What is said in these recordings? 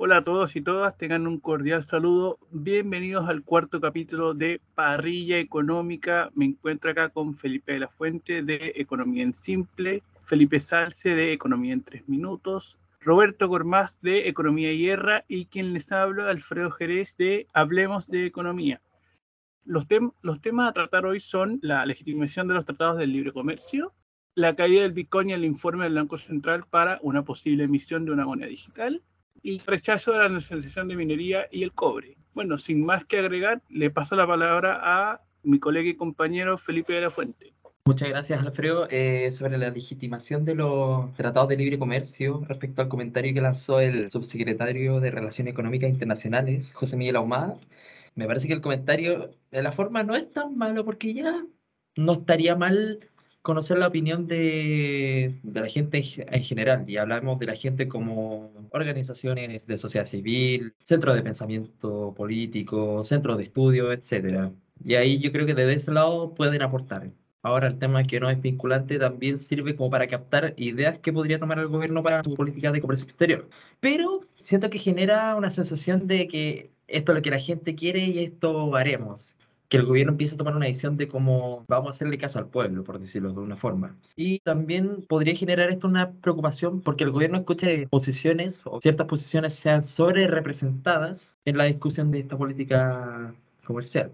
Hola a todos y todas, tengan un cordial saludo. Bienvenidos al cuarto capítulo de Parrilla Económica. Me encuentro acá con Felipe de la Fuente de Economía en Simple, Felipe Salce de Economía en Tres Minutos, Roberto Gormaz de Economía y Guerra y quien les habla, Alfredo Jerez de Hablemos de Economía. Los, los temas a tratar hoy son la legitimación de los tratados del libre comercio, la caída del Bitcoin y el informe del Banco Central para una posible emisión de una moneda digital, y rechazo de la nacionalización de minería y el cobre. Bueno, sin más que agregar, le paso la palabra a mi colega y compañero Felipe de la Fuente. Muchas gracias, Alfredo. Eh, sobre la legitimación de los tratados de libre comercio, respecto al comentario que lanzó el subsecretario de Relaciones Económicas Internacionales, José Miguel Ahumada, me parece que el comentario de la forma no es tan malo porque ya no estaría mal conocer la opinión de, de, la gente en general, y hablamos de la gente como organizaciones de sociedad civil, centros de pensamiento político, centros de estudio, etc. Y ahí yo creo que desde ese lado pueden aportar. Ahora el tema que no es vinculante también sirve como para captar ideas que podría tomar el gobierno para su política de comercio exterior. Pero siento que genera una sensación de que esto es lo que la gente quiere y esto haremos que el gobierno empiece a tomar una decisión de cómo vamos a hacerle caso al pueblo, por decirlo de una forma. Y también podría generar esto una preocupación porque el gobierno escuche posiciones o ciertas posiciones sean sobre representadas en la discusión de esta política comercial.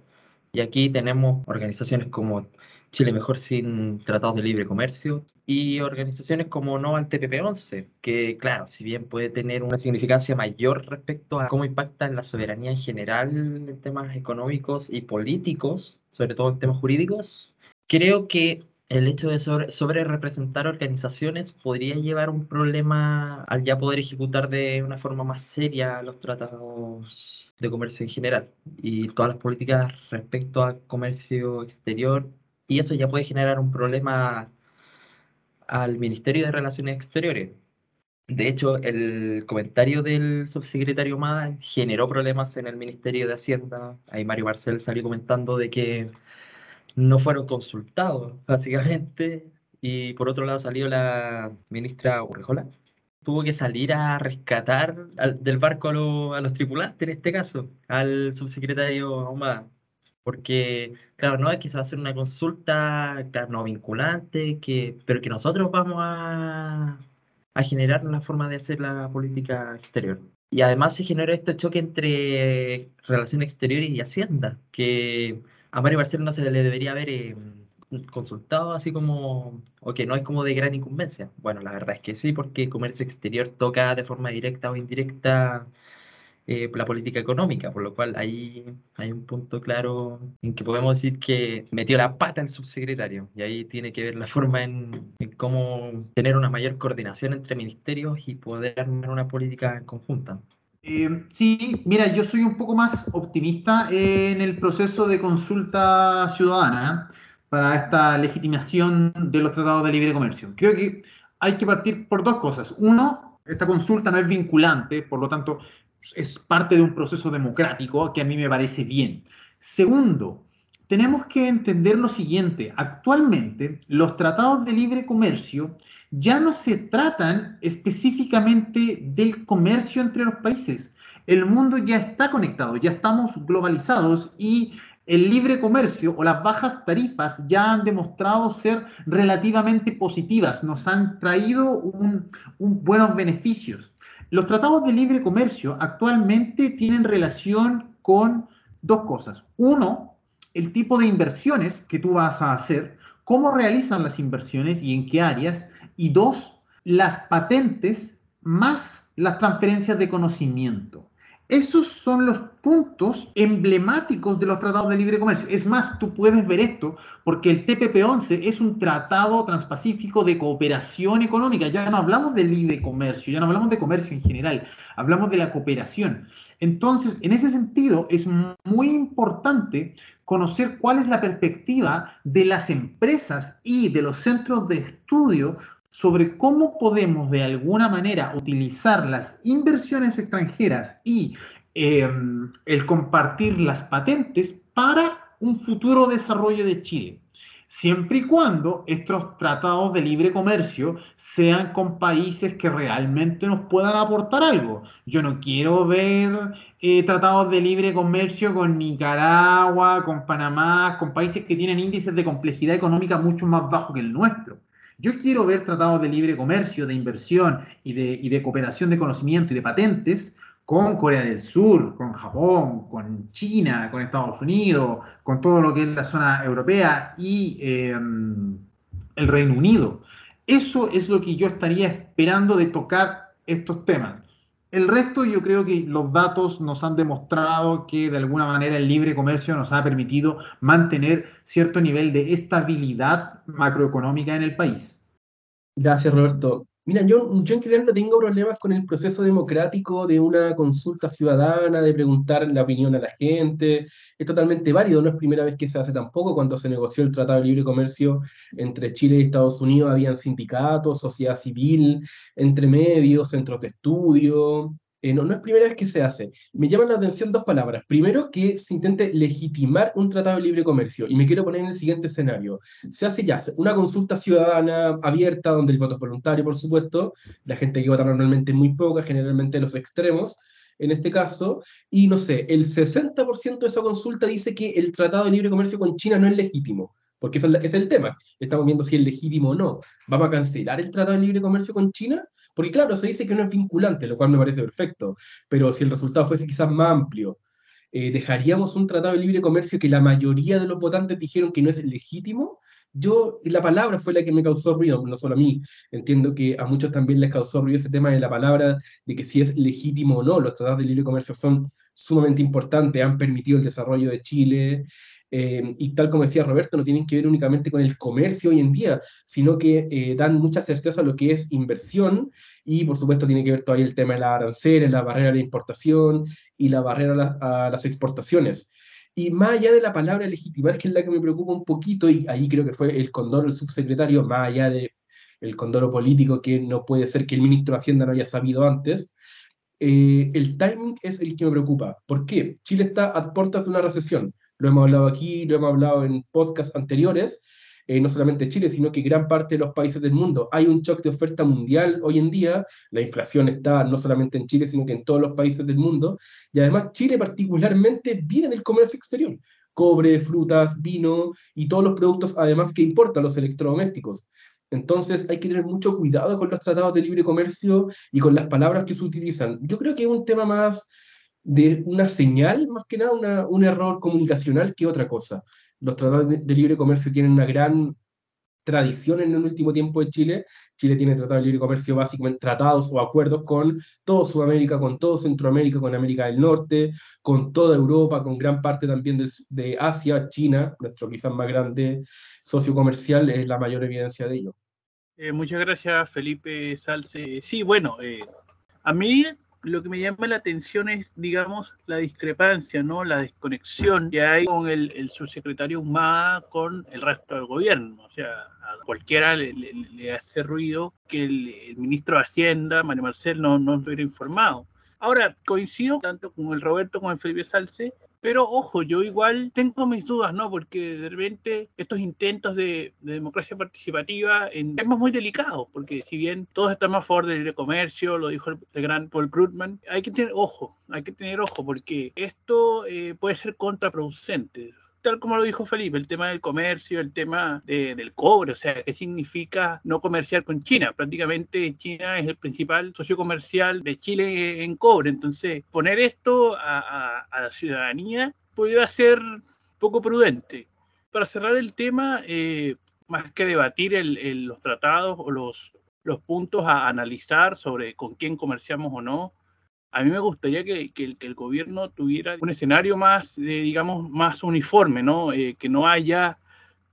Y aquí tenemos organizaciones como Chile Mejor sin tratados de libre comercio, y organizaciones como No al TPP-11, que claro, si bien puede tener una significancia mayor respecto a cómo impacta en la soberanía en general en temas económicos y políticos, sobre todo en temas jurídicos, creo que el hecho de sobre, representar organizaciones podría llevar un problema al ya poder ejecutar de una forma más seria los tratados de comercio en general y todas las políticas respecto a comercio exterior y eso ya puede generar un problema al Ministerio de Relaciones Exteriores. De hecho, el comentario del subsecretario Mada generó problemas en el Ministerio de Hacienda. Ahí Mario Marcel salió comentando de que no fueron consultados, básicamente. Y por otro lado salió la ministra Urrejola. Tuvo que salir a rescatar del barco a, a, los tripulantes, en este caso, al subsecretario Ahumada porque, claro, no es que se va a hacer una consulta, claro, no vinculante, que, pero que nosotros vamos a, a generar una forma de hacer la política exterior. Y además se generó este choque entre relaciones exteriores y Hacienda, que a Mario Barcelona se le debería haber eh, consultado así como, o que no es como de gran incumbencia. Bueno, la verdad es que sí, porque comercio exterior toca de forma directa o indirecta eh, la política económica, por lo cual ahí hay un punto claro en que podemos decir que metió la pata el subsecretario y ahí tiene que ver la forma en, cómo tener una mayor coordinación entre ministerios y poder armar una política conjunta. Eh, sí, mira, yo soy un poco más optimista en el proceso de consulta ciudadana para esta legitimación de los tratados de libre comercio. Creo que hay que partir por dos cosas. Uno, esta consulta no es vinculante, por lo tanto, es parte de un proceso democrático que a mí me parece bien. Segundo, tenemos que entender lo siguiente, actualmente los tratados de libre comercio ya no se tratan específicamente del comercio entre los países. El mundo ya está conectado, ya estamos globalizados y el libre comercio o las bajas tarifas ya han demostrado ser relativamente positivas, nos han traído un, buenos beneficios. Los tratados de libre comercio actualmente tienen relación con dos cosas. Uno, el tipo de inversiones que tú vas a hacer, cómo realizan las inversiones y en qué áreas. Y dos, las patentes más las transferencias de conocimiento. Esos son los puntos emblemáticos de los tratados de libre comercio. Es más, tú puedes ver esto porque el TPP-11 es un tratado transpacífico de cooperación económica. Ya no hablamos de libre comercio, ya no hablamos de comercio en general, hablamos de la cooperación. Entonces, en ese sentido, es muy importante conocer cuál es la perspectiva de las empresas y de los centros de estudio sobre cómo podemos de alguna manera utilizar las inversiones extranjeras y em, el compartir las patentes para un futuro desarrollo de Chile. siempre y cuando estos tratados de libre comercio sean con países que realmente nos puedan aportar algo. Yo no quiero ver eh, tratados de libre comercio con Nicaragua, con Panamá, con países que tienen índices de complejidad económica mucho más bajos que el nuestro. Yo quiero ver tratados de libre comercio, de inversión y de, y de cooperación de conocimiento y de patentes con Corea del Sur, con Japón, con China, con Estados Unidos, con todo lo que es la zona europea y em, el Reino Unido. Eso es lo que yo estaría esperando de tocar estos temas. El resto yo creo que los datos nos han demostrado que de alguna manera el libre comercio nos ha permitido mantener cierto nivel de estabilidad macroeconómica en el país. Gracias, Roberto. Mira, yo, en general no tengo problemas con el proceso democrático de una consulta ciudadana, de preguntar la opinión a la gente. Es totalmente válido, no es primera vez que se hace tampoco. Cuando se negoció el Tratado de Libre Comercio entre Chile y Estados Unidos, habían sindicatos, sociedad civil, entre medios, centros de estudio, eh, no, no, es primera vez que se hace. Me llaman la atención dos palabras. Primero, que se intente legitimar un tratado de libre comercio. Y me quiero poner en el siguiente escenario. Se hace ya una consulta ciudadana abierta, donde el voto es voluntario, por supuesto. La gente que vota normalmente es muy poca, generalmente los extremos en este caso, y no sé, el 60% de esa consulta dice que el Tratado de Libre Comercio con China no es legítimo, porque ese es el tema. Estamos viendo si es legítimo o no. ¿Vamos a cancelar el Tratado de Libre Comercio con China? Porque claro, se dice que no es vinculante, lo cual me parece perfecto, pero si el resultado fuese quizás más amplio, eh, ¿dejaríamos un tratado de libre comercio que la mayoría de los votantes dijeron que no es legítimo? Yo, la palabra fue la que me causó ruido, no solo a mí, entiendo que a muchos también les causó ruido ese tema de la palabra, de que si es legítimo o no, los tratados de libre comercio son sumamente importantes, han permitido el desarrollo de Chile, eh, y tal como decía Roberto, no tienen que ver únicamente con el comercio hoy en día, sino que eh, dan mucha certeza a lo que es inversión y por supuesto tiene que ver todavía el tema de la arancel, la barrera de importación y la barrera a, las exportaciones. Y más allá de la palabra legitimar, que es la que me preocupa un poquito, y ahí creo que fue el condoro, el subsecretario, más allá de el condoro político, que no puede ser que el ministro de Hacienda no haya sabido antes, eh, el timing es el que me preocupa. ¿Por qué? Chile está a puertas de una recesión lo hemos hablado aquí, lo hemos hablado en podcasts anteriores, eh, no solamente Chile, sino que gran parte de los países del mundo. Hay un shock de oferta mundial hoy en día, la inflación está no solamente en Chile, sino que en todos los países del mundo, y además Chile particularmente vive del comercio exterior, cobre, frutas, vino y todos los productos además que importan los electrodomésticos. Entonces hay que tener mucho cuidado con los tratados de libre comercio y con las palabras que se utilizan. Yo creo que es un tema más de una señal, más que nada un error comunicacional que otra cosa. Los tratados de, libre comercio tienen una gran tradición en el último tiempo de Chile. Chile tiene tratados de libre comercio básicamente tratados o acuerdos con todo Sudamérica, con todo Centroamérica, con América del Norte, con toda Europa, con gran parte también de, de Asia, China, nuestro quizás más grande socio comercial, es la mayor evidencia de ello. Eh, muchas gracias, Felipe Salce. Sí, bueno, eh, a mí lo que me llama la atención es, digamos, la discrepancia, ¿no? La desconexión que hay con el, subsecretario Humada con el resto del gobierno. O sea, a cualquiera le, hace ruido que el, ministro de Hacienda, Mario Marcel, no, no estuviera informado. Ahora, coincido tanto con el Roberto como el Felipe Salce pero ojo, yo igual tengo mis dudas, ¿no? Porque de repente estos intentos de, democracia participativa en temas muy delicados, porque si bien todos estamos a favor del libre comercio, lo dijo el, gran Paul Krugman, hay que tener ojo, hay que tener ojo, porque esto eh, puede ser contraproducente tal como lo dijo Felipe, el tema del comercio, el tema del cobre, o sea, ¿qué significa no comerciar con China? Prácticamente China es el principal socio comercial de Chile en cobre, entonces poner esto a, la ciudadanía podría ser poco prudente. Para cerrar el tema, eh, más que debatir los tratados o los, los puntos a analizar sobre con quién comerciamos o no, a mí me gustaría que, el, gobierno tuviera un escenario más, digamos, más uniforme, ¿no? Eh, que no haya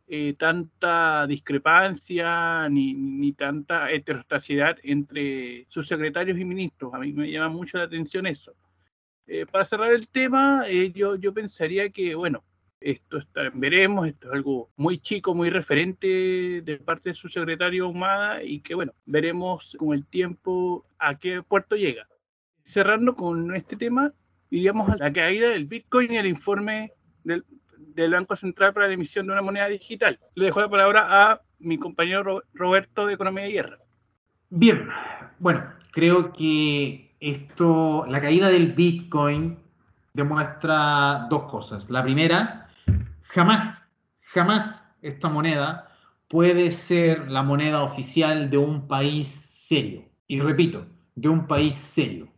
eh, tanta discrepancia ni, tanta heterostacidad entre sus secretarios y ministros. A mí me llama mucho la atención eso. Eh, para cerrar el tema, yo, pensaría que, bueno, esto veremos, esto es algo muy chico, muy referente de parte de su secretario Humada y que, bueno, veremos con el tiempo a qué puerto llega cerrando con este tema, iríamos a la caída del Bitcoin y el informe del, Banco Central para la emisión de una moneda digital. Le dejo la palabra a mi compañero Roberto de Economía de Guerra. Bien, bueno, creo que esto, la caída del Bitcoin demuestra dos cosas. La primera, jamás, jamás esta moneda puede ser la moneda oficial de un país serio. Y repito, de un país serio.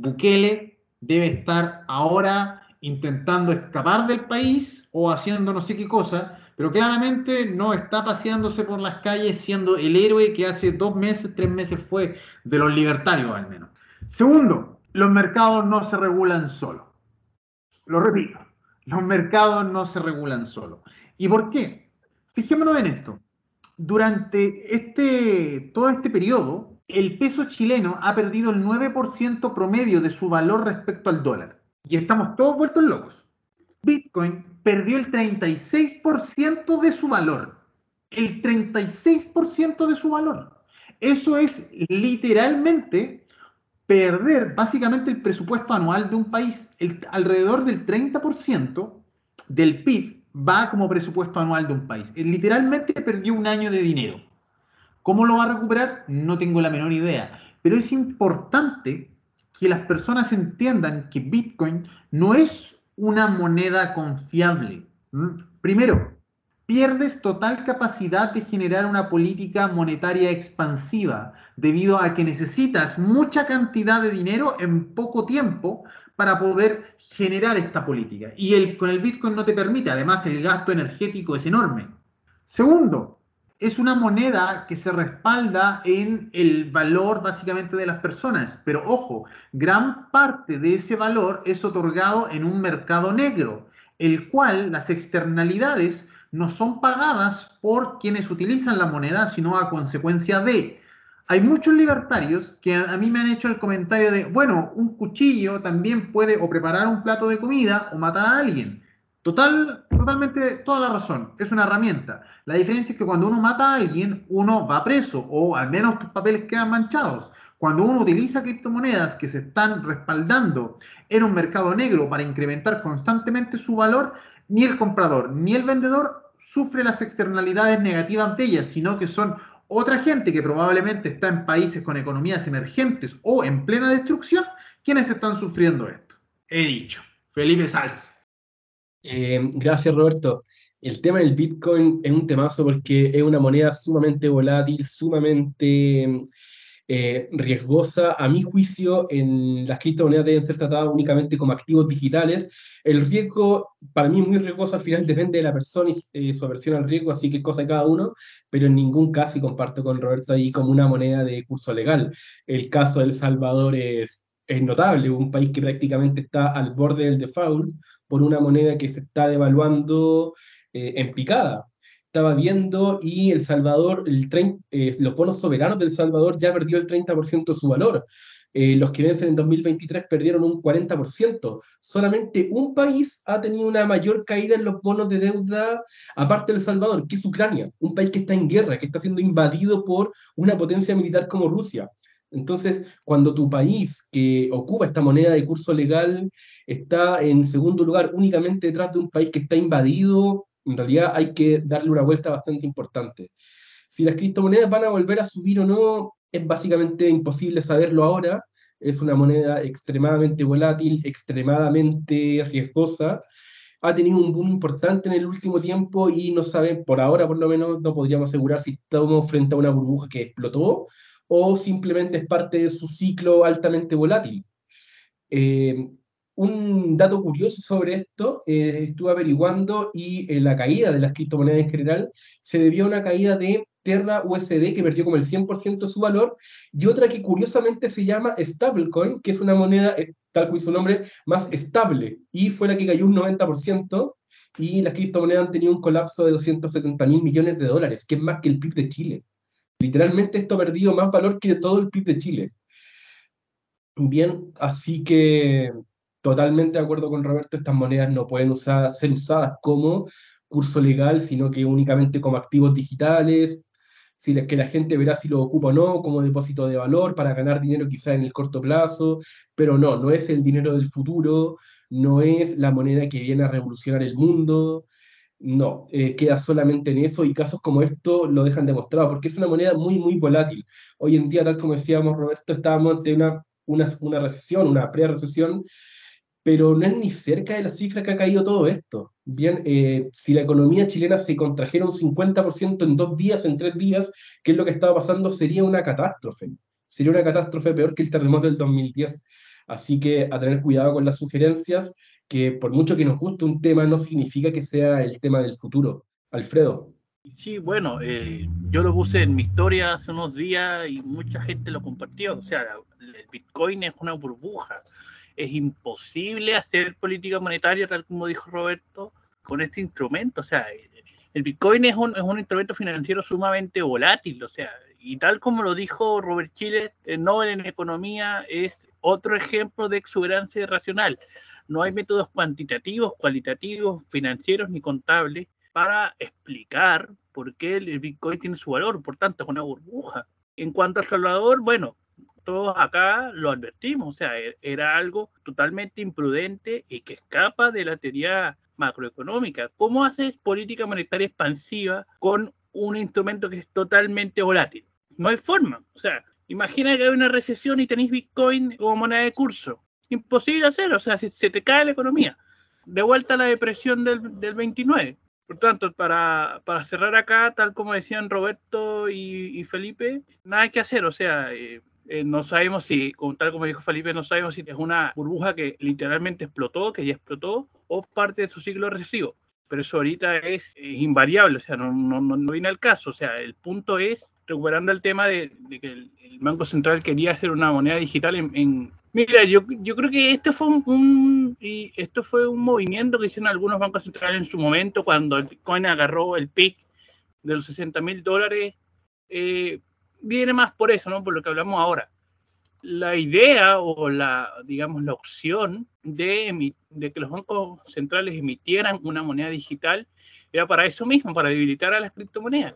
Bukele debe estar ahora intentando escapar del país o haciendo no sé qué cosa, pero claramente no está paseándose por las calles siendo el héroe que hace dos meses, tres meses fue de los libertarios al menos. Segundo, los mercados no se regulan solos. Lo repito, los mercados no se regulan solos. ¿Y por qué? Fijémonos en esto. Durante este, todo este periodo, el peso chileno ha perdido el 9% promedio de su valor respecto al dólar. Y estamos todos vueltos locos. Bitcoin perdió el 36% de su valor. El 36% de su valor. Eso es literalmente perder básicamente el presupuesto anual de un país. Alrededor del 30% del PIB va como presupuesto anual de un país. literalmente perdió un año de dinero. ¿Cómo lo va a recuperar? No tengo la menor idea. Pero es importante que las personas entiendan que Bitcoin no es una moneda confiable. Primero, pierdes total capacidad de generar una política monetaria expansiva debido a que necesitas mucha cantidad de dinero en poco tiempo para poder generar esta política. Y con el Bitcoin no te permite, además el gasto energético es enorme. Segundo, es una moneda que se respalda en el valor básicamente de las personas. Pero ojo, gran parte de ese valor es otorgado en un mercado negro, el cual las externalidades no son pagadas por quienes utilizan la moneda, sino a consecuencia de. Hay muchos libertarios que a, mí me han hecho el comentario de, bueno, un cuchillo también puede o preparar un plato de comida o matar a alguien. Total, totalmente, toda la razón. Es una herramienta. La diferencia es que cuando uno mata a alguien, uno va preso o al menos tus papeles quedan manchados. Cuando uno utiliza criptomonedas que se están respaldando en un mercado negro para incrementar constantemente su valor, ni el comprador ni el vendedor sufre las externalidades negativas de ellas, sino que son otra gente que probablemente está en países con economías emergentes o en plena destrucción quienes están sufriendo esto. He dicho. Felipe Salz. Eh, gracias, Roberto. El tema del Bitcoin es un temazo porque es una moneda sumamente volátil, sumamente eh, riesgosa. A mi juicio, en las criptomonedas deben ser tratadas únicamente como activos digitales. El riesgo, para mí, es muy riesgoso. Al final depende de la persona y eh, su aversión al riesgo, así que cosa de cada uno. Pero en ningún caso, y comparto con Roberto ahí, como una moneda de curso legal. El caso de El Salvador es es notable, un país que prácticamente está al borde del default por una moneda que se está devaluando eh, en picada. Estaba viendo y El Salvador, el eh, los bonos soberanos del Salvador ya perdió el 30% de su valor. Eh, los que vencen en 2023 perdieron un 40%. Solamente un país ha tenido una mayor caída en los bonos de deuda, aparte del Salvador, que es Ucrania, un país que está en guerra, que está siendo invadido por una potencia militar como Rusia. Entonces, cuando tu país que ocupa esta moneda de curso legal está en segundo lugar únicamente detrás de un país que está invadido, en realidad hay que darle una vuelta bastante importante. Si las criptomonedas van a volver a subir o no, es básicamente imposible saberlo ahora. Es una moneda extremadamente volátil, extremadamente riesgosa. Ha tenido un boom importante en el último tiempo y no saben, por ahora por lo menos, no podríamos asegurar si estamos frente a una burbuja que explotó o simplemente es parte de su ciclo altamente volátil. Eh, un dato curioso sobre esto, eh, estuve averiguando y eh, la caída de las criptomonedas en general se debió a una caída de Terra USD que perdió como el 100% de su valor y otra que curiosamente se llama Stablecoin, que es una moneda, tal como su nombre, más estable y fue la que cayó un 90% y las criptomonedas han tenido un colapso de 270 mil millones de dólares, que es más que el PIB de Chile. Literalmente esto ha perdido más valor que todo el PIB de Chile. Bien, así que totalmente de acuerdo con Roberto, estas monedas no pueden ser usadas como curso legal, sino que únicamente como activos digitales, si que la gente verá si lo ocupa o no, como depósito de valor para ganar dinero quizá en el corto plazo, pero no, no es el dinero del futuro, no es la moneda que viene a revolucionar el mundo, No, eh, queda solamente en eso y casos como esto lo dejan demostrado, porque es una moneda muy, muy volátil. Hoy en día, tal como decíamos, Roberto, estábamos ante una, una, una recesión, una pre-recesión, pero no es ni cerca de la cifra que ha caído todo esto. Bien, eh, si la economía chilena se contrajera un 50% en dos días, en tres días, ¿qué es lo que estaba pasando? Sería una catástrofe. Sería una catástrofe peor que el terremoto del 2010. Así que a tener cuidado con las sugerencias, que por mucho que nos guste un tema, no significa que sea el tema del futuro. Alfredo. Sí, bueno, eh, yo lo puse en mi historia hace unos días y mucha gente lo compartió. O sea, el Bitcoin es una burbuja. Es imposible hacer política monetaria, tal como dijo Roberto, con este instrumento. O sea, el Bitcoin es un, es un instrumento financiero sumamente volátil. O sea, y tal como lo dijo Robert Chile, el Nobel en Economía es otro ejemplo de exuberancia irracional. No hay métodos cuantitativos, cualitativos, financieros ni contables para explicar por qué el Bitcoin tiene su valor. Por tanto, es una burbuja. En cuanto al Salvador, bueno, todos acá lo advertimos, o sea, e-, era algo totalmente imprudente y que escapa de la teoría macroeconómica. ¿Cómo haces política monetaria expansiva con un instrumento que es totalmente volátil? No hay forma. O sea, Imagina que hay una recesión y tenéis Bitcoin como moneda de curso. Imposible hacer, o sea, se, se te cae la economía. De vuelta a la depresión del, del 29. Por tanto, para, para, cerrar acá, tal como decían Roberto y, Felipe, nada que hacer, o sea, eh, eh, no sabemos si, tal como dijo Felipe, no sabemos si es una burbuja que literalmente explotó, que ya explotó, o parte de su ciclo recesivo. Pero eso ahorita es, invariable, o sea, no, no, no, viene al caso. O sea, el punto es recuperando el tema de, que el, Banco Central quería hacer una moneda digital en... mira, yo, yo creo que este fue un, esto fue un movimiento que hicieron algunos bancos centrales en su momento cuando el Bitcoin agarró el pic de los 60 mil dólares. Eh, viene más por eso, ¿no? Por lo que hablamos ahora. La idea o la, digamos, la opción de, de que los bancos centrales emitieran una moneda digital era para eso mismo, para debilitar a las criptomonedas.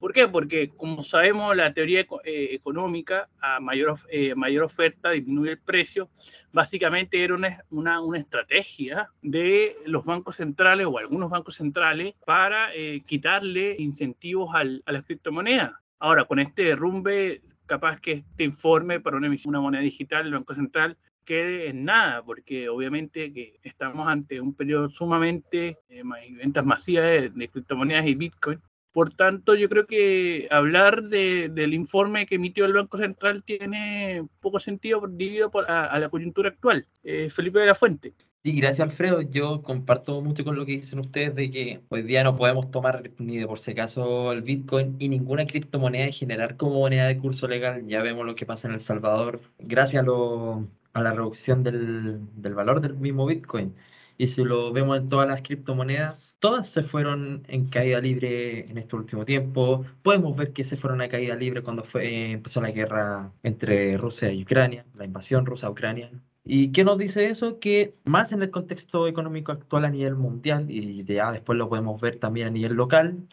¿Por qué? Porque, como sabemos, la teoría eh, económica, a mayor, eh, mayor oferta disminuye el precio. Básicamente era una, una, estrategia de los bancos centrales o algunos bancos centrales para eh, quitarle incentivos al, a las criptomonedas. Ahora, con este derrumbe, capaz que este informe para una emisión una moneda digital del Banco Central quede en nada, porque obviamente que estamos ante un periodo sumamente eh, ventas masivas de, criptomonedas y Bitcoin por tanto, yo creo que hablar de, del informe que emitió el Banco Central tiene poco sentido debido a, la coyuntura actual. Eh, Felipe de la Fuente. Sí, gracias Alfredo. Yo comparto mucho con lo que dicen ustedes de que hoy día no podemos tomar ni de por si acaso el Bitcoin y ninguna criptomoneda y generar como moneda de curso legal. Ya vemos lo que pasa en El Salvador gracias a, la reducción del, valor del mismo Bitcoin. Y si lo vemos en todas las criptomonedas, todas se fueron en caída libre en este último tiempo. Podemos ver que se fueron a caída libre cuando empezó la guerra entre Rusia y Ucrania, la invasión rusa a Ucrania. ¿Y qué nos dice eso? Que más en el contexto económico actual a nivel mundial, y ya después lo podemos ver también a nivel local,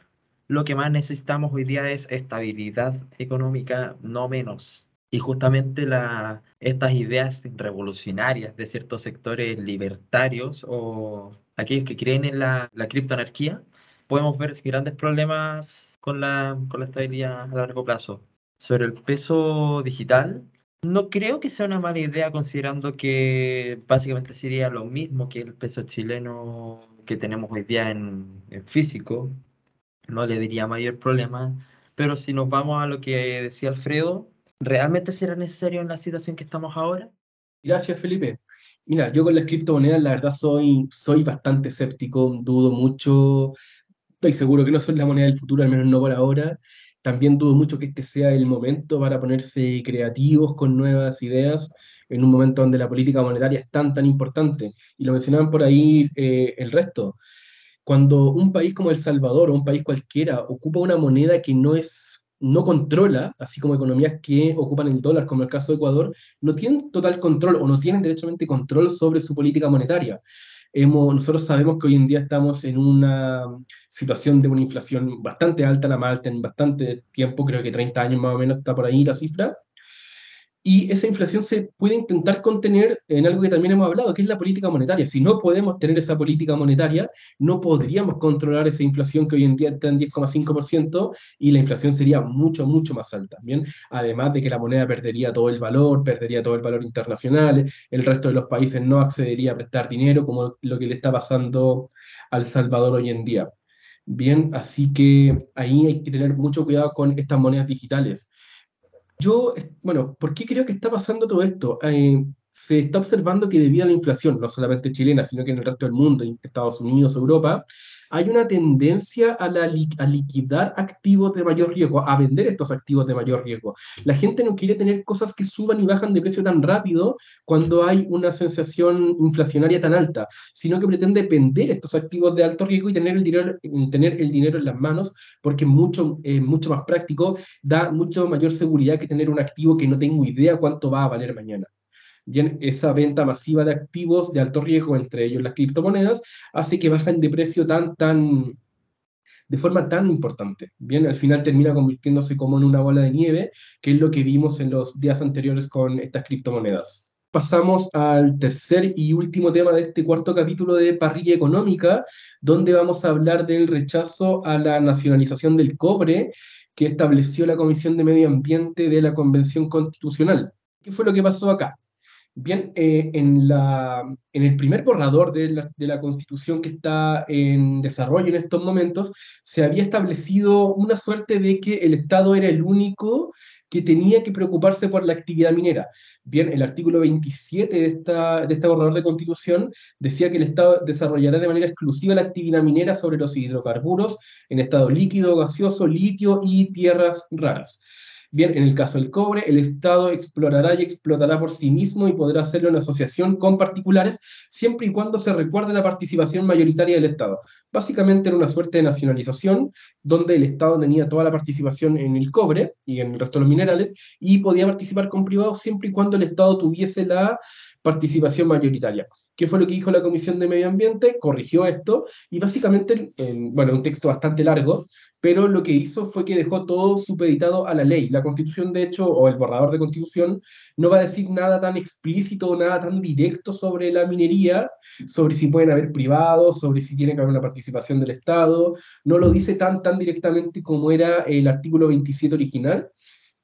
lo que más necesitamos hoy día es estabilidad económica, no menos. Y justamente la, estas ideas revolucionarias de ciertos sectores libertarios o aquellos que creen en la, la criptoanarquía, podemos ver grandes problemas con la, con la estabilidad a largo plazo. Sobre el peso digital, no creo que sea una mala idea considerando que básicamente sería lo mismo que el peso chileno que tenemos hoy día en, en físico. No le diría mayor problema. Pero si nos vamos a lo que decía Alfredo, ¿realmente será necesario en la situación que estamos ahora? Gracias, Felipe. Mira, yo con las criptomonedas la verdad soy, soy bastante escéptico, dudo mucho, estoy seguro que no son la moneda del futuro, al menos no por ahora. También dudo mucho que este sea el momento para ponerse creativos con nuevas ideas en un momento donde la política monetaria es tan, tan importante. Y lo mencionaban por ahí eh, el resto. Cuando un país como El Salvador o un país cualquiera ocupa una moneda que no es no controla, así como economías que ocupan el dólar, como el caso de Ecuador, no tienen total control o no tienen derechamente control sobre su política monetaria. Hemos, nosotros sabemos que hoy en día estamos en una situación de una inflación bastante alta, la más en bastante tiempo, creo que 30 años más o menos está por ahí la cifra. Y esa inflación se puede intentar contener en algo que también hemos hablado, que es la política monetaria. Si no podemos tener esa política monetaria, no podríamos controlar esa inflación que hoy en día está en 10,5% y la inflación sería mucho, mucho más alta. Además de que la moneda perdería todo el valor, perdería todo el valor internacional, el resto de los países no accedería a prestar dinero, como lo que le está pasando al Salvador hoy en día. Bien, así que ahí hay que tener mucho cuidado con estas monedas digitales. Yo, bueno, ¿por qué creo que está pasando todo esto? Se está observando que debido a la inflación, no solamente chilena, sino que en el resto del mundo, en Estados Unidos, Europa, hay una tendencia a, a liquidar activos de mayor riesgo, a vender estos activos de mayor riesgo. La gente no quiere tener cosas que suban y bajan de precio tan rápido cuando hay una sensación inflacionaria tan alta, sino que pretende vender estos activos de alto riesgo y tener el dinero, tener el dinero en las manos, porque es mucho, mucho más práctico, da mucho mayor seguridad que tener un activo que no tengo idea cuánto va a valer mañana. Bien, esa venta masiva de activos de alto riesgo, entre ellos las criptomonedas, hace que bajen de precio tan, tan, de forma tan importante. Bien, al final termina convirtiéndose como en una bola de nieve, que es lo que vimos en los días anteriores con estas criptomonedas. Pasamos al tercer y último tema de este cuarto capítulo de Parrilla Económica, donde vamos a hablar del rechazo a la nacionalización del cobre que estableció la Comisión de Medio Ambiente de la Convención Constitucional. ¿Qué fue lo que pasó acá? Bien, eh, en, el primer borrador de la, Constitución que está en desarrollo en estos momentos, se había establecido una suerte de que el Estado era el único que tenía que preocuparse por la actividad minera. Bien, el artículo 27 de, de este borrador de Constitución decía que el Estado desarrollará de manera exclusiva la actividad minera sobre los hidrocarburos en estado líquido, gaseoso, litio y tierras raras. Bien, en el caso del cobre, el Estado explorará y explotará por sí mismo y podrá hacerlo en asociación con particulares, siempre y cuando se recuerde la participación mayoritaria del Estado. Básicamente era una suerte de nacionalización, donde el Estado tenía toda la participación en el cobre y en el resto de los minerales, y podía participar con privados siempre y cuando el Estado tuviese la participación mayoritaria. ¿Qué fue lo que dijo la Comisión de Medio Ambiente? Corrigió esto y básicamente, en, bueno, un texto bastante largo, pero lo que hizo fue que dejó todo supeditado a la ley. La Constitución, de hecho, o el borrador de Constitución, no va a decir nada tan explícito, nada tan directo sobre la minería, sobre si pueden haber privados, sobre si tiene que haber una participación del Estado, no lo dice tan, tan directamente como era el artículo 27 original,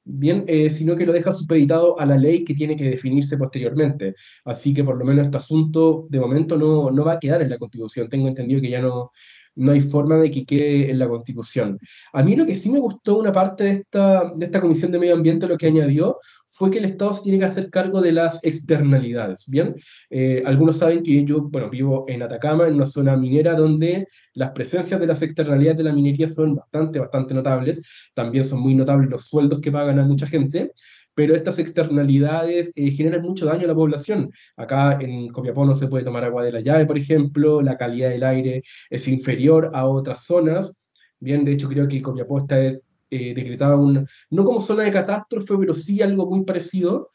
bien, eh, sino que lo deja supeditado a la ley que tiene que definirse posteriormente. Así que por lo menos este asunto de momento no, no va a quedar en la Constitución. Tengo entendido que ya no, no hay forma de que quede en la Constitución. A mí lo que sí me gustó una parte de esta, de esta Comisión de Medio Ambiente, lo que añadió, fue que el Estado se tiene que hacer cargo de las externalidades, ¿bien? Eh, algunos saben que yo, bueno, vivo en Atacama, en una zona minera donde las presencias de las externalidades de la minería son bastante, bastante notables. También son muy notables los sueldos que pagan a mucha gente pero estas externalidades eh, generan mucho daño a la población. Acá en Copiapó no se puede tomar agua de la llave, por ejemplo, la calidad del aire es inferior a otras zonas. Bien, de hecho creo que Copiapó está eh, decretada un, no como zona de catástrofe, pero sí algo muy parecido,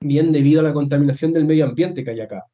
bien debido a la contaminación del medio ambiente que hay acá.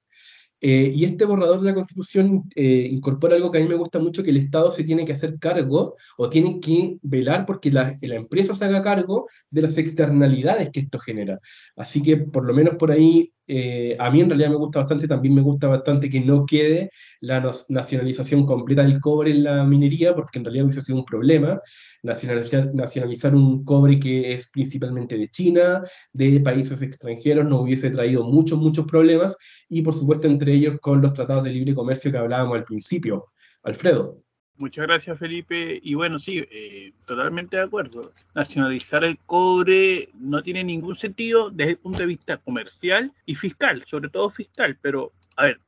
Eh, y este borrador de la Constitución eh, incorpora algo que a mí me gusta mucho, que el Estado se tiene que hacer cargo o tiene que velar porque la, empresa se haga cargo de las externalidades que esto genera. Así que por lo menos por ahí eh, a mí en realidad me gusta bastante, también me gusta bastante que no quede la nacionalización completa del cobre en la minería, porque en realidad hubiese sido un problema nacionalizar, nacionalizar un cobre que es principalmente de China, de países extranjeros, nos hubiese traído muchos, muchos problemas, y por supuesto entre ellos con los tratados de libre comercio que hablábamos al principio. Alfredo. Muchas gracias, Felipe. Y bueno, sí, eh, totalmente de acuerdo. Nacionalizar el cobre no tiene ningún sentido desde el punto de vista comercial y fiscal, sobre todo fiscal. Pero, a ver,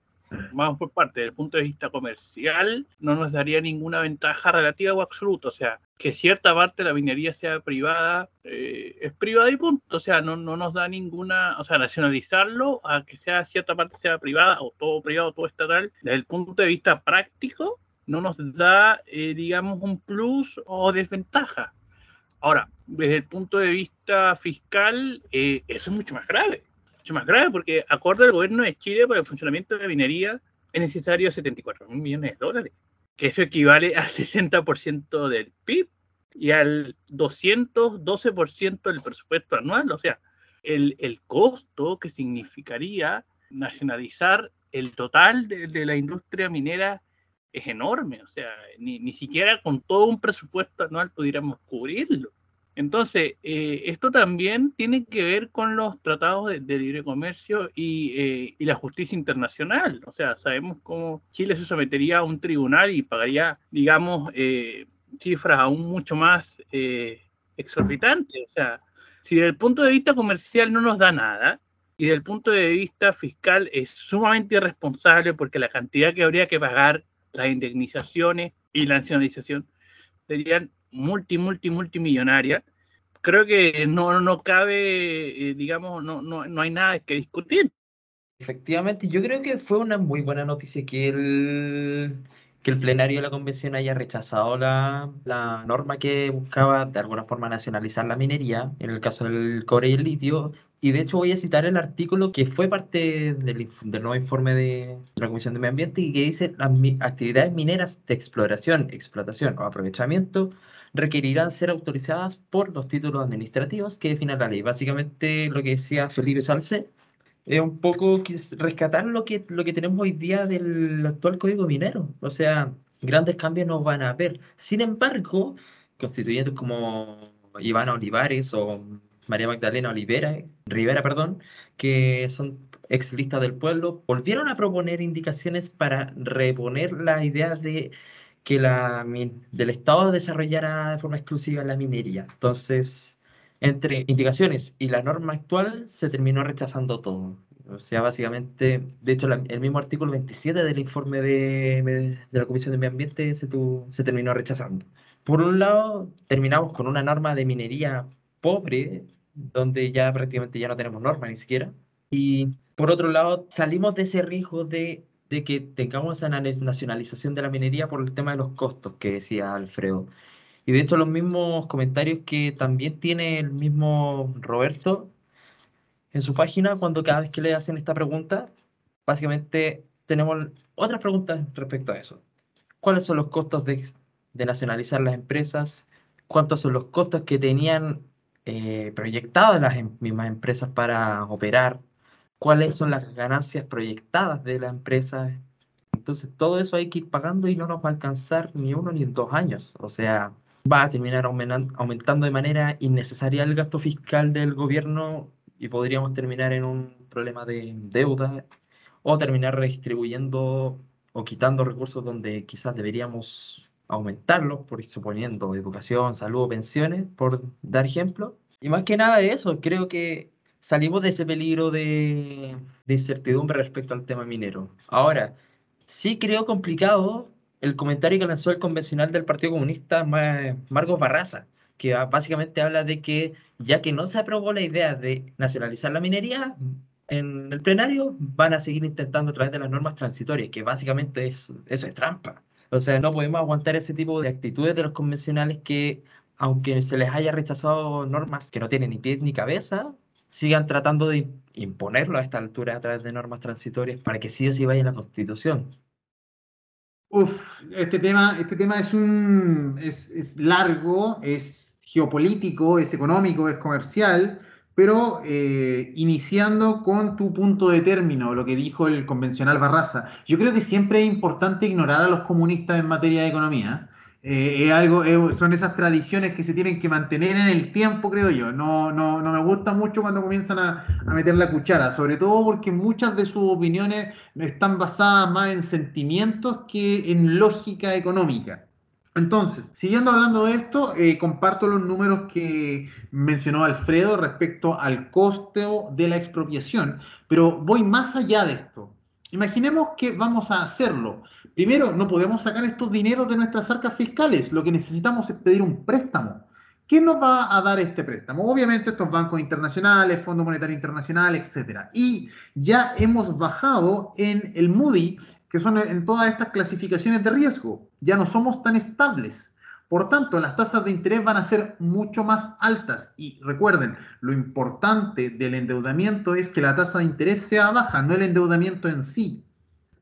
vamos por parte, desde el punto de vista comercial, no nos daría ninguna ventaja relativa o absoluta. O sea, que cierta parte de la minería sea privada, eh, es privada y punto. O sea, no, no nos da ninguna, o sea, nacionalizarlo a que sea cierta parte sea privada o todo privado, todo estatal, desde el punto de vista práctico, no nos da, eh, digamos, un plus o desventaja. Ahora, desde el punto de vista fiscal, eh, eso es mucho más grave. Mucho más grave porque, acorde al gobierno de Chile, para el funcionamiento de la minería es necesario 74 mil millones de dólares, que eso equivale al 60% del PIB y al 212% del presupuesto anual. O sea, el, el costo que significaría nacionalizar el total de, de, la industria minera es enorme, o sea, ni, ni, siquiera con todo un presupuesto anual pudiéramos cubrirlo. Entonces, eh, esto también tiene que ver con los tratados de, libre comercio y, eh, y, la justicia internacional. O sea, sabemos cómo Chile se sometería a un tribunal y pagaría, digamos, eh, cifras aún mucho más eh, exorbitantes. O sea, si desde el punto de vista comercial no nos da nada, y desde el punto de vista fiscal es sumamente irresponsable porque la cantidad que habría que pagar, las indemnizaciones y la nacionalización serían multi, multi, multimillonarias. Creo que no, no cabe, eh, digamos, no, no, no hay nada que discutir. Efectivamente, yo creo que fue una muy buena noticia que el, que el plenario de la convención haya rechazado la, la, norma que buscaba de alguna forma nacionalizar la minería, en el caso del cobre y el litio. Y de hecho voy a citar el artículo que fue parte del, del nuevo informe de la Comisión de Medio Ambiente y que dice las actividades mineras de exploración, explotación o aprovechamiento requerirán ser autorizadas por los títulos administrativos que define la ley. Básicamente lo que decía Felipe Salce es un poco rescatar lo que, lo que tenemos hoy día del actual código minero. O sea, grandes cambios no van a haber. Sin embargo, constituyentes como Ivana Olivares o María Magdalena Olivera, Rivera, perdón, que son ex listas del pueblo, volvieron a proponer indicaciones para reponer la idea de que la, del Estado desarrollara de forma exclusiva la minería. Entonces, entre indicaciones y la norma actual se terminó rechazando todo. O sea, básicamente, de hecho, el mismo artículo 27 del informe de, de la Comisión de Medio Ambiente se, tu, se terminó rechazando. Por un lado, terminamos con una norma de minería pobre, donde ya prácticamente ya no tenemos norma ni siquiera. Y por otro lado, salimos de ese riesgo de, de que tengamos esa nacionalización de la minería por el tema de los costos que decía Alfredo. Y de hecho los mismos comentarios que también tiene el mismo Roberto en su página, cuando cada vez que le hacen esta pregunta, básicamente tenemos otras preguntas respecto a eso. ¿Cuáles son los costos de, de nacionalizar las empresas? ¿Cuántos son los costos que tenían eh, proyectadas las em mismas empresas para operar? ¿Cuáles son las ganancias proyectadas de la empresa? Entonces, todo eso hay que ir pagando y no nos va a alcanzar ni uno ni dos años. O sea, va a terminar aumentando de manera innecesaria el gasto fiscal del gobierno y podríamos terminar en un problema de deuda o terminar redistribuyendo o quitando recursos donde quizás deberíamos aumentarlos, por suponiendo educación, salud, pensiones, por dar ejemplo. Y más que nada de eso, creo que salimos de ese peligro de, incertidumbre respecto al tema minero. Ahora, sí creo complicado el comentario que lanzó el convencional del Partido Comunista, Marcos Barraza, que básicamente habla de que ya que no se aprobó la idea de nacionalizar la minería en el plenario, van a seguir intentando a través de las normas transitorias, que básicamente es, eso es trampa. O sea, no podemos aguantar ese tipo de actitudes de los convencionales que, aunque se les haya rechazado normas que no tienen ni pie ni cabeza, sigan tratando de imponerlo a esta altura a través de normas transitorias para que sí o sí vaya en la Constitución. Uf, este tema, este tema es, un, es, es, largo, es geopolítico, es económico, es comercial, pero eh, iniciando con tu punto de término, lo que dijo el convencional Barraza, yo creo que siempre es importante ignorar a los comunistas en materia de economía. Eh, es algo, son esas tradiciones que se tienen que mantener en el tiempo, creo yo. No, no, no me gusta mucho cuando comienzan a, meter la cuchara, sobre todo porque muchas de sus opiniones están basadas más en sentimientos que en lógica económica. Entonces, siguiendo hablando de esto, eh, comparto los números que mencionó Alfredo respecto al costo de la expropiación, pero voy más allá de esto. Imaginemos que vamos a hacerlo. Primero, no podemos sacar estos dineros de nuestras arcas fiscales. Lo que necesitamos es pedir un préstamo. ¿Quién nos va a dar este préstamo? Obviamente estos bancos internacionales, Fondo Monetario Internacional, etc. Y ya hemos bajado en el Moody, que son en todas estas clasificaciones de riesgo. Ya no somos tan estables. Por tanto, las tasas de interés van a ser mucho más altas. Y recuerden, lo importante del endeudamiento es que la tasa de interés sea baja, no el endeudamiento en sí.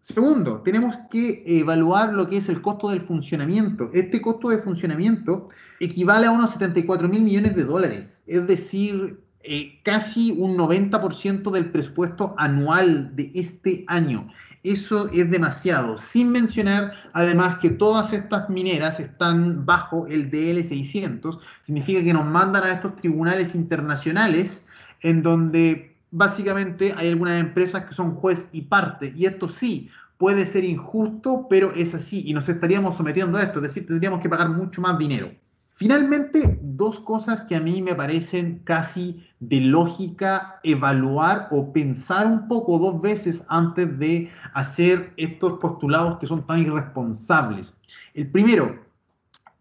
Segundo, tenemos que evaluar lo que es el costo del funcionamiento. Este costo de funcionamiento equivale a unos 74 mil millones de dólares. Es decir, eh, casi un 90% del presupuesto anual de este año. Eso es demasiado, sin mencionar además que todas estas mineras están bajo el DL600, significa que nos mandan a estos tribunales internacionales en donde básicamente hay algunas empresas que son juez y parte, y esto sí puede ser injusto, pero es así, y nos estaríamos sometiendo a esto, es decir, tendríamos que pagar mucho más dinero. Finalmente, dos cosas que a mí me parecen casi de lógica evaluar o pensar un poco dos veces antes de hacer estos postulados que son tan irresponsables. El primero,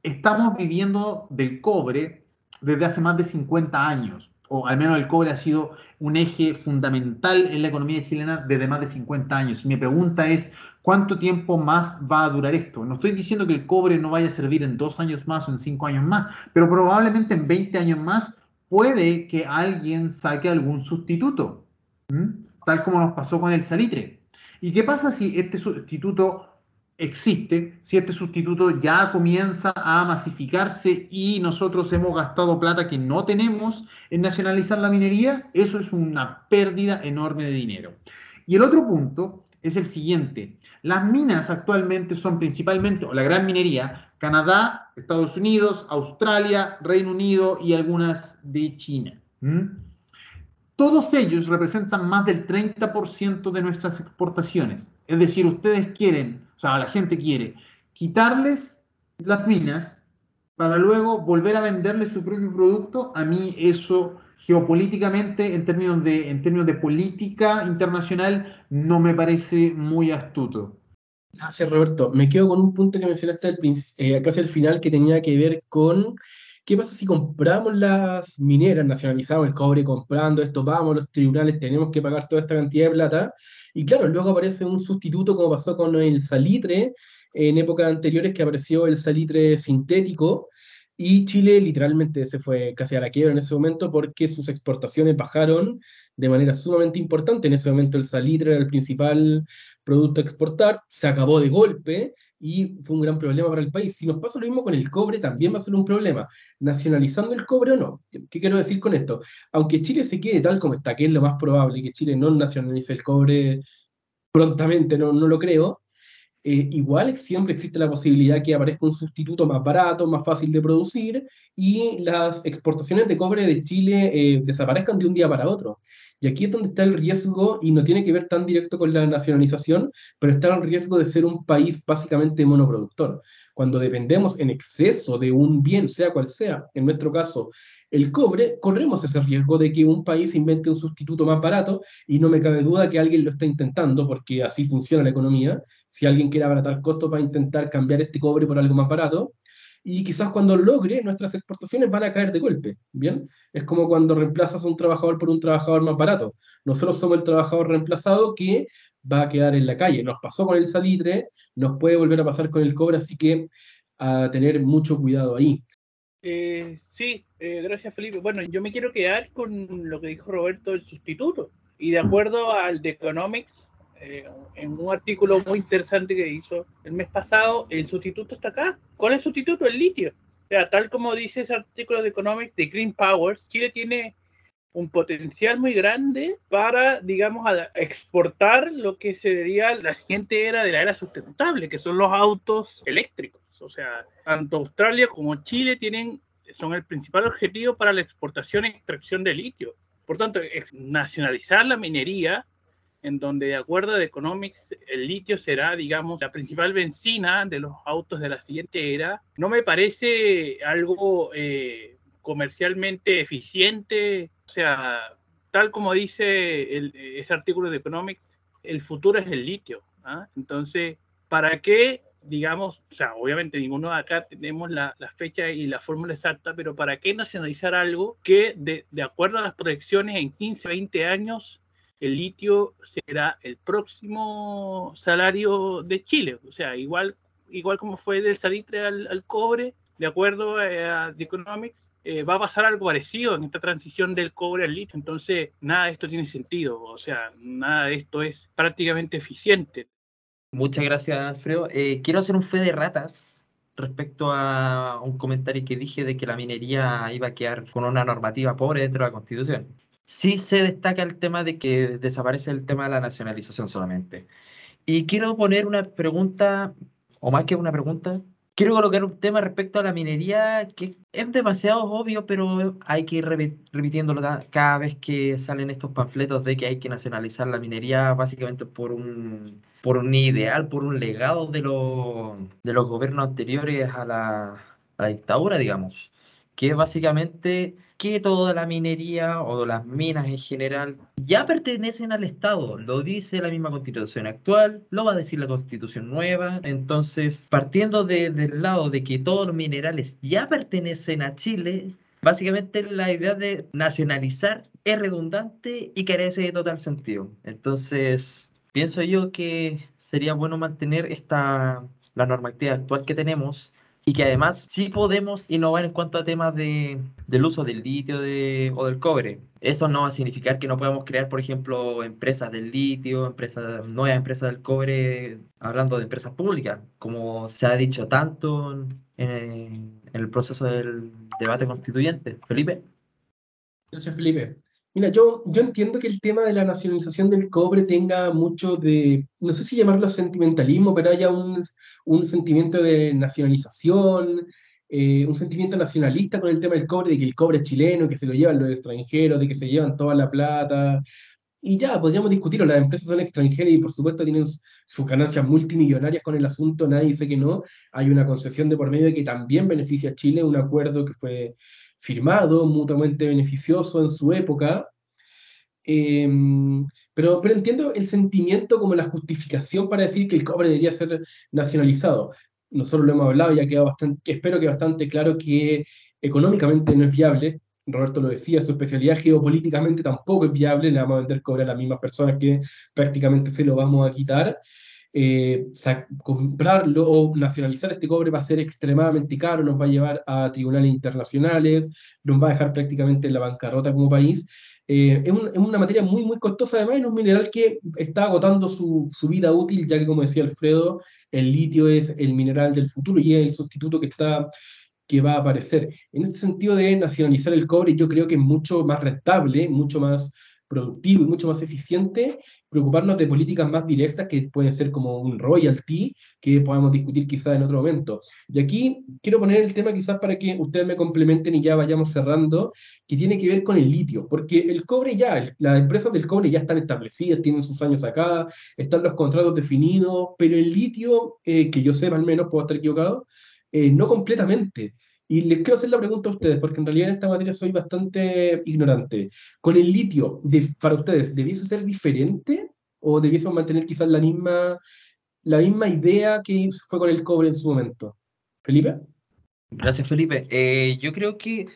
estamos viviendo del cobre desde hace más de 50 años, o al menos el cobre ha sido un eje fundamental en la economía chilena desde más de 50 años. Mi pregunta es, ¿Cuánto tiempo más va a durar esto? No estoy diciendo que el cobre no vaya a servir en dos años más o en cinco años más, pero probablemente en 20 años más puede que alguien saque algún sustituto, tal como nos pasó con el salitre. ¿Y qué pasa si este sustituto existe, si este sustituto ya comienza a masificarse y nosotros hemos gastado plata que no tenemos en nacionalizar la minería? Eso es una pérdida enorme de dinero. Y el otro punto es el siguiente. Las minas actualmente son principalmente, o la gran minería, Canadá, Estados Unidos, Australia, Reino Unido y algunas de China. Todos ellos representan más del 30% de nuestras exportaciones. Es decir, ustedes quieren, o sea, la gente quiere quitarles las minas para luego volver a venderles su propio producto. A mí eso geopolíticamente, en términos de, política internacional, no me parece muy astuto. Gracias, Roberto. Me quedo con un punto que mencionaste al, eh, casi al final que tenía que ver con qué pasa si compramos las mineras, nacionalizamos el cobre comprando esto, vamos a los tribunales, tenemos que pagar toda esta cantidad de plata. Y claro, luego aparece un sustituto como pasó con el salitre en épocas anteriores que apareció el salitre sintético y Chile literalmente se fue casi a la quiebra en ese momento porque sus exportaciones bajaron de manera sumamente importante. En ese momento el salitre era el principal producto a exportar, se acabó de golpe y fue un gran problema para el país. Si nos pasa lo mismo con el cobre, también va a ser un problema. Nacionalizando el cobre o no. ¿Qué quiero decir con esto? Aunque Chile se quede tal como está, que es lo más probable, que Chile no nacionalice el cobre prontamente, no, no lo creo, eh, igual siempre existe la posibilidad que aparezca un sustituto más barato, más fácil de producir y las exportaciones de cobre de Chile eh, desaparezcan de un día para otro. Y aquí es donde está el riesgo y no tiene que ver tan directo con la nacionalización, pero está el riesgo de ser un país básicamente monoproductor. Cuando dependemos en exceso de un bien, sea cual sea, en nuestro caso el cobre, corremos ese riesgo de que un país invente un sustituto más barato y no me cabe duda que alguien lo está intentando porque así funciona la economía. Si alguien quiere abaratar costos para intentar cambiar este cobre por algo más barato, y quizás cuando logre, nuestras exportaciones van a caer de golpe, ¿bien? Es como cuando reemplazas a un trabajador por un trabajador más barato. Nosotros somos el trabajador reemplazado que va a quedar en la calle. Nos pasó con el salitre, nos puede volver a pasar con el cobre, así que a tener mucho cuidado ahí. Eh, sí, eh, gracias Felipe. Bueno, yo me quiero quedar con lo que dijo Roberto, el sustituto. Y de acuerdo al The Economics, eh, en un artículo muy interesante que hizo el mes pasado, el sustituto está acá. ¿Cuál es el sustituto? El litio. O sea, tal como dice ese artículo de Economics de Green Powers, Chile tiene un potencial muy grande para, digamos, exportar lo que sería la siguiente era de la era sustentable, que son los autos eléctricos. O sea, tanto Australia como Chile tienen, son el principal objetivo para la exportación e extracción de litio. Por tanto, nacionalizar la minería en donde de acuerdo a Economics el litio será, digamos, la principal benzina de los autos de la siguiente era, no me parece algo eh, comercialmente eficiente. O sea, tal como dice ese artículo de Economics, el futuro es el litio. ¿ah? Entonces, ¿para qué? Digamos, o sea, obviamente ninguno de acá tenemos la, fecha y la fórmula exacta, pero ¿para qué nacionalizar algo que de, de acuerdo a las proyecciones en 15, 20 años el litio será el próximo salario de Chile. O sea, igual, igual como fue del salitre al, cobre, de acuerdo eh, a The Economics, eh, va a pasar algo parecido en esta transición del cobre al litio. Entonces, nada de esto tiene sentido. O sea, nada de esto es prácticamente eficiente. Muchas gracias, Alfredo. Eh, quiero hacer un fe de ratas respecto a un comentario que dije de que la minería iba a quedar con una normativa pobre dentro de la Constitución. Sí se destaca el tema de que desaparece el tema de la nacionalización solamente. Y quiero poner una pregunta, o más que una pregunta, quiero colocar un tema respecto a la minería que es demasiado obvio, pero hay que ir repitiéndolo cada vez que salen estos panfletos de que hay que nacionalizar la minería básicamente por un, por un ideal, por un legado de, de los gobiernos anteriores a la, a la dictadura, digamos, que básicamente que toda la minería o las minas en general ya pertenecen al Estado. Lo dice la misma constitución actual, lo va a decir la constitución nueva. Entonces, partiendo del lado de que todos los minerales ya pertenecen a Chile, básicamente la idea de nacionalizar es redundante y carece de total sentido. Entonces, pienso yo que sería bueno mantener esta la normativa actual que tenemos y que además sí podemos innovar en cuanto a temas de, del uso del litio de, o del cobre. Eso no va a significar que no podamos crear, por ejemplo, empresas del litio, empresas, nuevas empresas del cobre, hablando de empresas públicas, como se ha dicho tanto en, en el proceso del debate constituyente. Felipe. Gracias, Felipe. Mira, yo, yo entiendo que el tema de la nacionalización del cobre tenga mucho de, no sé si llamarlo sentimentalismo, pero haya un, un sentimiento de nacionalización, eh, un sentimiento nacionalista con el tema del cobre, de que el cobre es chileno, que se lo llevan los extranjeros, de que se llevan toda la plata. Y ya, podríamos discutirlo, las empresas son extranjeras y por supuesto tienen sus ganancias multimillonarias con el asunto, nadie dice que no. Hay una concesión de por medio que también beneficia a Chile, un acuerdo que fue firmado, mutuamente beneficioso en su época. Em, pero, pero entiendo el sentimiento como la justificación para decir que el cobre debería ser nacionalizado. Nosotros lo hemos hablado y ha quedado bastante, espero que bastante claro que económicamente no es viable. Roberto lo decía, su especialidad geopolíticamente tampoco es viable, le vamos a vender cobre a las mismas personas que prácticamente se lo vamos a quitar. Eh, comprarlo o nacionalizar este cobre va a ser extremadamente caro, nos va a llevar a tribunales internacionales, nos va a dejar prácticamente en la bancarrota como país. Eh, es, una materia muy, muy costosa, además, es un mineral que está agotando su, su, vida útil, ya que, como decía Alfredo, el litio es el mineral del futuro y es el sustituto que, está, que va a aparecer. En este sentido de nacionalizar el cobre, yo creo que es mucho más rentable, mucho más productivo y mucho más eficiente, preocuparnos de políticas más directas que pueden ser como un royalty, que podemos discutir quizás en otro momento. Y aquí quiero poner el tema quizás para que ustedes me complementen y ya vayamos cerrando, que tiene que ver con el litio, porque el cobre ya, las empresas del cobre ya están establecidas, tienen sus años acá, están los contratos definidos, pero el litio, eh, que yo sepa al menos, puedo estar equivocado, eh, no completamente. Y les quiero hacer la pregunta a ustedes, porque en realidad en esta materia soy bastante ignorante. Con el litio, para ustedes, ¿debiese ser diferente o debiésemos mantener quizás la misma, la misma idea que fue con el cobre en su momento? Felipe. Gracias, Felipe. Eh, yo creo que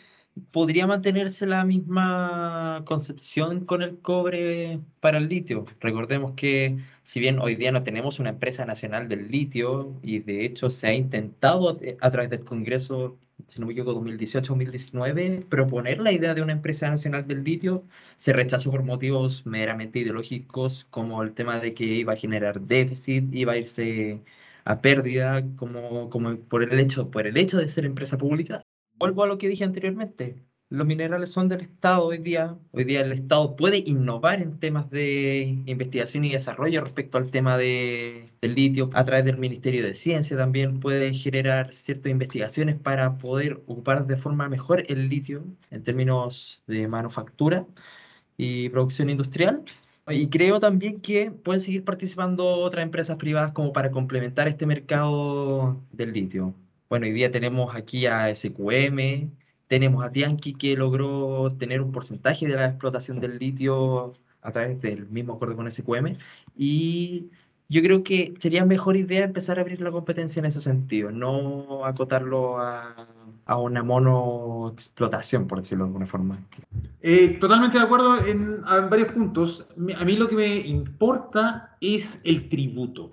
podría mantenerse la misma concepción con el cobre para el litio. Recordemos que si bien hoy día no tenemos una empresa nacional del litio y de hecho se ha intentado a través del Congreso si no me equivoco, 2018-2019, proponer la idea de una empresa nacional del litio se rechazó por motivos meramente ideológicos, como el tema de que iba a generar déficit, iba a irse a pérdida, como, como por, el hecho, por el hecho de ser empresa pública. Vuelvo a lo que dije anteriormente, los minerales son del Estado hoy día. Hoy día el Estado puede innovar en temas de investigación y desarrollo respecto al tema de, del litio. A través del Ministerio de Ciencia también puede generar ciertas investigaciones para poder ocupar de forma mejor el litio en términos de manufactura y producción industrial. Y creo también que pueden seguir participando otras empresas privadas como para complementar este mercado del litio. Bueno, hoy día tenemos aquí a SQM, tenemos a Tianqi que logró tener un porcentaje de la explotación del litio a través del mismo acuerdo con SQM y yo creo que sería mejor idea empezar a abrir la competencia en ese sentido, no acotarlo a, a una monoexplotación, por decirlo de alguna forma. Eh, totalmente de acuerdo en, varios puntos. A mí lo que me importa es el tributo.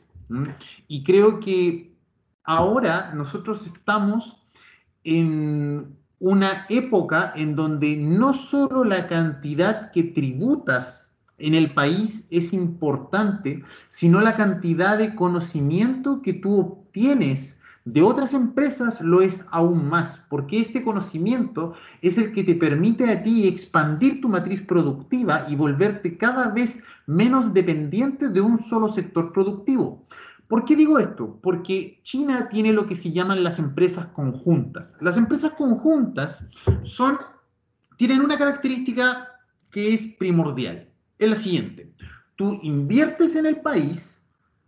Y creo que ahora nosotros estamos en una época en donde no solo la cantidad que tributas en el país es importante, sino la cantidad de conocimiento que tú obtienes de otras empresas lo es aún más, porque este conocimiento es el que te permite a ti expandir tu matriz productiva y volverte cada vez menos dependiente de un solo sector productivo. ¿Por qué digo esto? Porque China tiene lo que se llaman las empresas conjuntas. Las empresas conjuntas tienen una característica que es primordial. Es la siguiente. Tú inviertes en el país,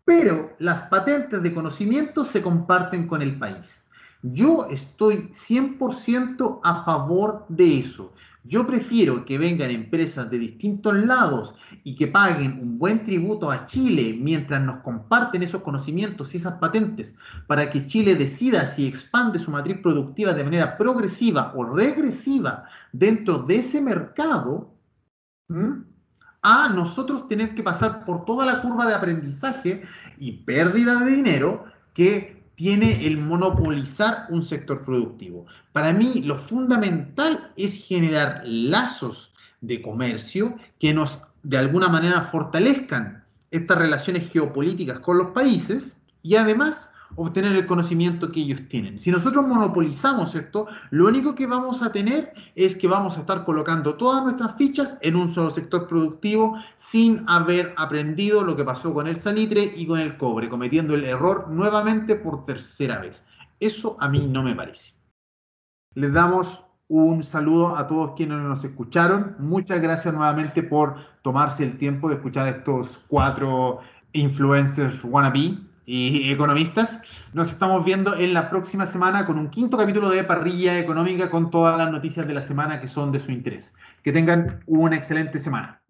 pero las patentes de conocimiento se comparten con el país. Yo estoy 100% a favor de eso. Yo prefiero que vengan empresas de distintos lados y que paguen un buen tributo a Chile mientras nos comparten esos conocimientos y esas patentes para que Chile decida si expande su matriz productiva de manera progresiva o regresiva dentro de ese mercado a nosotros tener que pasar por toda la curva de aprendizaje y pérdida de dinero que tiene el monopolizar un sector productivo. Para mí lo fundamental es generar lazos de comercio que nos de alguna manera fortalezcan estas relaciones geopolíticas con los países y además obtener el conocimiento que ellos tienen. Si nosotros monopolizamos esto, lo único que vamos a tener es que vamos a estar colocando todas nuestras fichas en un solo sector productivo sin haber aprendido lo que pasó con el salitre y con el cobre, cometiendo el error nuevamente por tercera vez. Eso a mí no me parece. Les damos un saludo a todos quienes nos escucharon. Muchas gracias nuevamente por tomarse el tiempo de escuchar a estos cuatro influencers wannabe y economistas. Nos estamos viendo en la próxima semana con un quinto capítulo de Parrilla Económica con todas las noticias de la semana que son de su interés. Que tengan una excelente semana.